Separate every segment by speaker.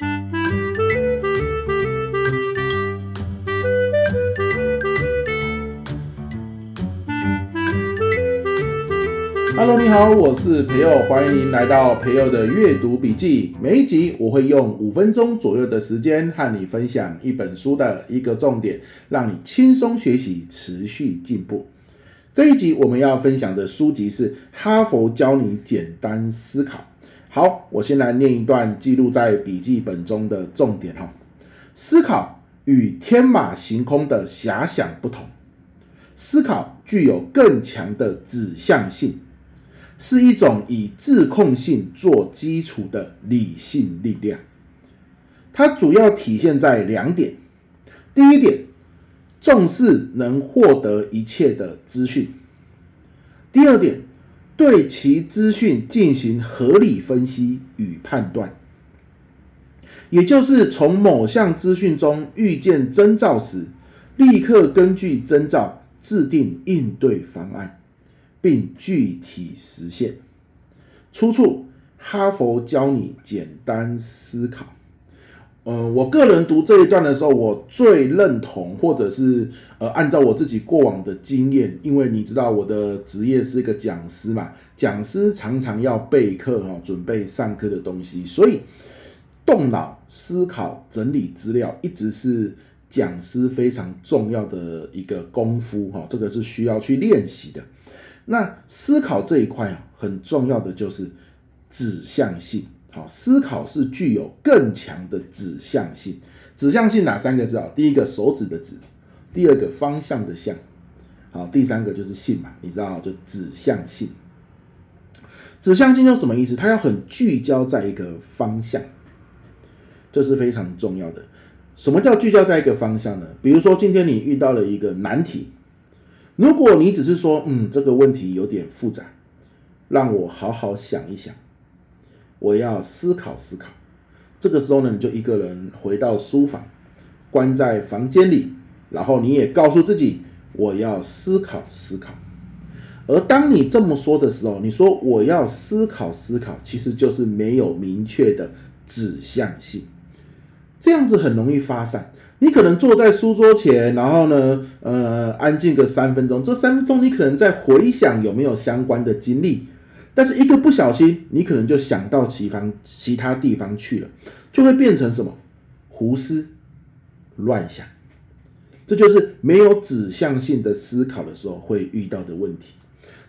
Speaker 1: Hello，你好，我是培佑，欢迎您来到培佑的阅读笔记。每一集我会用五分钟左右的时间和你分享一本书的一个重点，让你轻松学习，持续进步。这一集我们要分享的书籍是《哈佛教你简单思考》。好，我先来念一段记录在笔记本中的重点哈。思考与天马行空的遐想不同，思考具有更强的指向性。是一种以自控性做基础的理性力量，它主要体现在两点：第一点，重视能获得一切的资讯；第二点，对其资讯进行合理分析与判断，也就是从某项资讯中遇见征兆时，立刻根据征兆制定应对方案。并具体实现。出处：哈佛教你简单思考。呃，我个人读这一段的时候，我最认同，或者是呃，按照我自己过往的经验，因为你知道我的职业是一个讲师嘛，讲师常常要备课哈，准备上课的东西，所以动脑思考、整理资料，一直是讲师非常重要的一个功夫哈，这个是需要去练习的。那思考这一块啊，很重要的就是指向性。好，思考是具有更强的指向性。指向性哪三个字啊？第一个手指的指，第二个方向的向，好，第三个就是性嘛，你知道就指向性。指向性又什么意思？它要很聚焦在一个方向，这是非常重要的。什么叫聚焦在一个方向呢？比如说今天你遇到了一个难题。如果你只是说，嗯，这个问题有点复杂，让我好好想一想，我要思考思考。这个时候呢，你就一个人回到书房，关在房间里，然后你也告诉自己，我要思考思考。而当你这么说的时候，你说我要思考思考，其实就是没有明确的指向性，这样子很容易发散。你可能坐在书桌前，然后呢，呃，安静个三分钟。这三分钟你可能在回想有没有相关的经历，但是一个不小心，你可能就想到其方其他地方去了，就会变成什么？胡思乱想。这就是没有指向性的思考的时候会遇到的问题。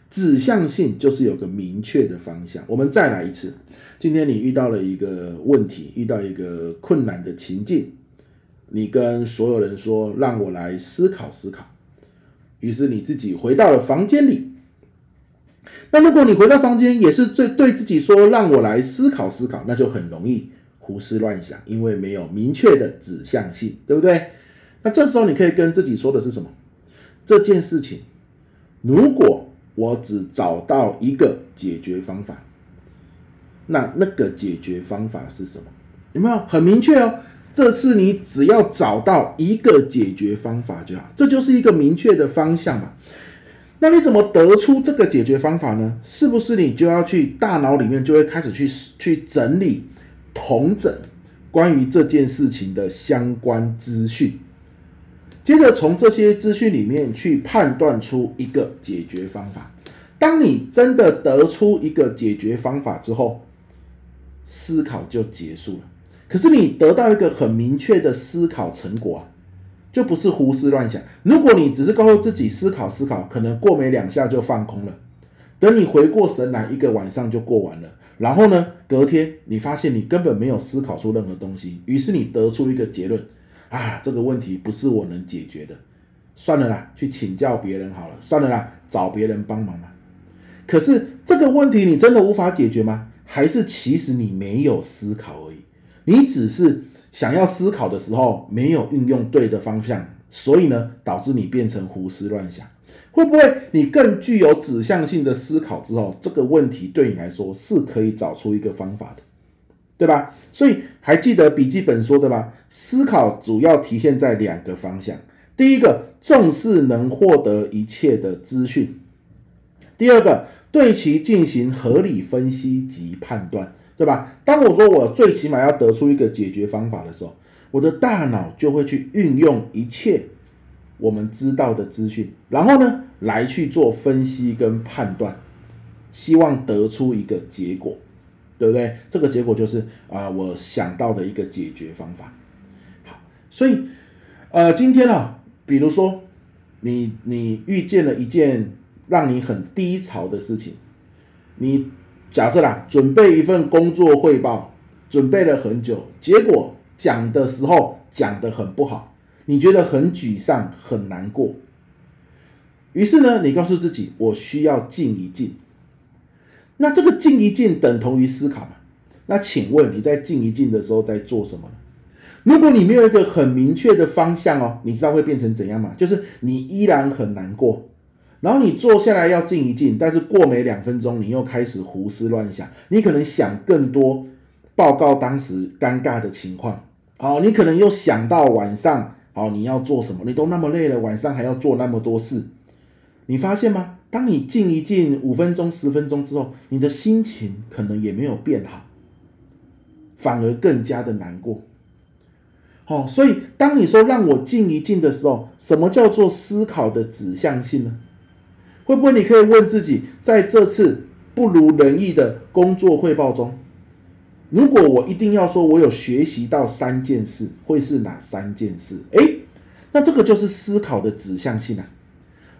Speaker 1: 指向性就是有个明确的方向。我们再来一次，今天你遇到了一个问题，遇到一个困难的情境。你跟所有人说，让我来思考思考。于是你自己回到了房间里。那如果你回到房间也是对对自己说，让我来思考思考，那就很容易胡思乱想，因为没有明确的指向性，对不对？那这时候你可以跟自己说的是什么？这件事情，如果我只找到一个解决方法，那那个解决方法是什么？有没有很明确哦？这次你只要找到一个解决方法就好，这就是一个明确的方向嘛。那你怎么得出这个解决方法呢？是不是你就要去大脑里面就会开始去去整理、统整关于这件事情的相关资讯，接着从这些资讯里面去判断出一个解决方法。当你真的得出一个解决方法之后，思考就结束了。可是你得到一个很明确的思考成果啊，就不是胡思乱想。如果你只是告诉自己思考思考，可能过没两下就放空了。等你回过神来，一个晚上就过完了。然后呢，隔天你发现你根本没有思考出任何东西，于是你得出一个结论：啊，这个问题不是我能解决的，算了啦，去请教别人好了。算了啦，找别人帮忙啦。可是这个问题你真的无法解决吗？还是其实你没有思考而已？你只是想要思考的时候，没有运用对的方向，所以呢，导致你变成胡思乱想。会不会你更具有指向性的思考之后，这个问题对你来说是可以找出一个方法的，对吧？所以还记得笔记本说的吗？思考主要体现在两个方向：第一个，重视能获得一切的资讯；第二个，对其进行合理分析及判断。对吧？当我说我最起码要得出一个解决方法的时候，我的大脑就会去运用一切我们知道的资讯，然后呢，来去做分析跟判断，希望得出一个结果，对不对？这个结果就是啊、我想到的一个解决方法。好，所以呃，今天啊，比如说你你遇见了一件让你很低潮的事情，你。假设啦，准备一份工作汇报，准备了很久，结果讲的时候讲得很不好，你觉得很沮丧、很难过。于是呢，你告诉自己，我需要静一静。那这个静一静等同于思考嘛？那请问你在静一静的时候在做什么呢？如果你没有一个很明确的方向哦，你知道会变成怎样吗？就是你依然很难过。然后你坐下来要静一静，但是过没两分钟，你又开始胡思乱想，你可能想更多报告当时尴尬的情况，好，你可能又想到晚上，好，你要做什么？你都那么累了，晚上还要做那么多事，你发现吗？当你静一静五分钟、十分钟之后，你的心情可能也没有变好，反而更加的难过。好，所以当你说让我静一静的时候，什么叫做思考的指向性呢？会不会你可以问自己，在这次不如人意的工作汇报中，如果我一定要说我有学习到三件事，会是哪三件事？诶，那这个就是思考的指向性啊。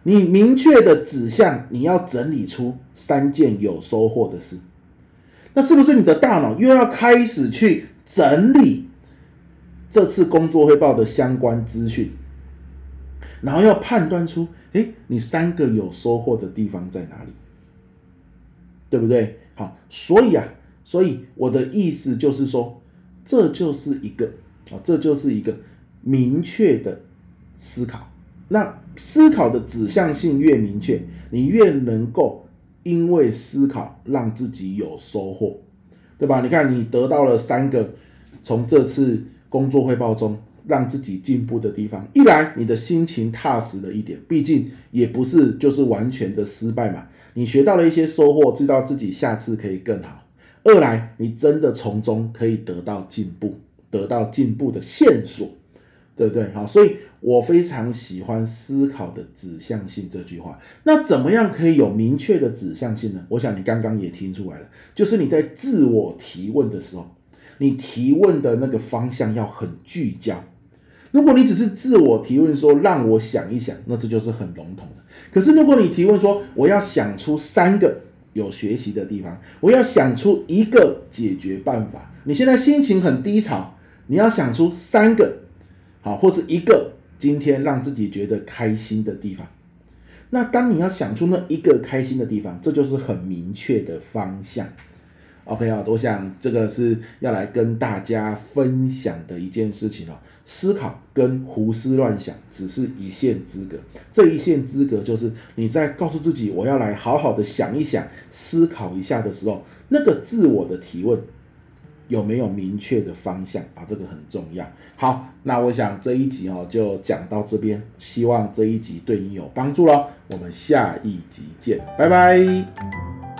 Speaker 1: 你明确的指向，你要整理出三件有收获的事，那是不是你的大脑又要开始去整理这次工作汇报的相关资讯？然后要判断出，诶，你三个有收获的地方在哪里，对不对？好，所以啊，所以我的意思就是说，这就是一个啊，这就是一个明确的思考。那思考的指向性越明确，你越能够因为思考让自己有收获，对吧？你看，你得到了三个，从这次工作汇报中。让自己进步的地方，一来你的心情踏实了一点，毕竟也不是就是完全的失败嘛，你学到了一些收获，知道自己下次可以更好。二来你真的从中可以得到进步，得到进步的线索，对不对？好，所以我非常喜欢思考的指向性这句话。那怎么样可以有明确的指向性呢？我想你刚刚也听出来了，就是你在自我提问的时候，你提问的那个方向要很聚焦。如果你只是自我提问说，让我想一想，那这就是很笼统的。可是如果你提问说，我要想出三个有学习的地方，我要想出一个解决办法。你现在心情很低潮，你要想出三个好，或是一个今天让自己觉得开心的地方。那当你要想出那一个开心的地方，这就是很明确的方向。OK 啊，我想这个是要来跟大家分享的一件事情哦。思考跟胡思乱想只是一线之隔，这一线之隔就是你在告诉自己我要来好好的想一想、思考一下的时候，那个自我的提问有没有明确的方向啊？这个很重要。好，那我想这一集哦就讲到这边，希望这一集对你有帮助喽。我们下一集见，拜拜。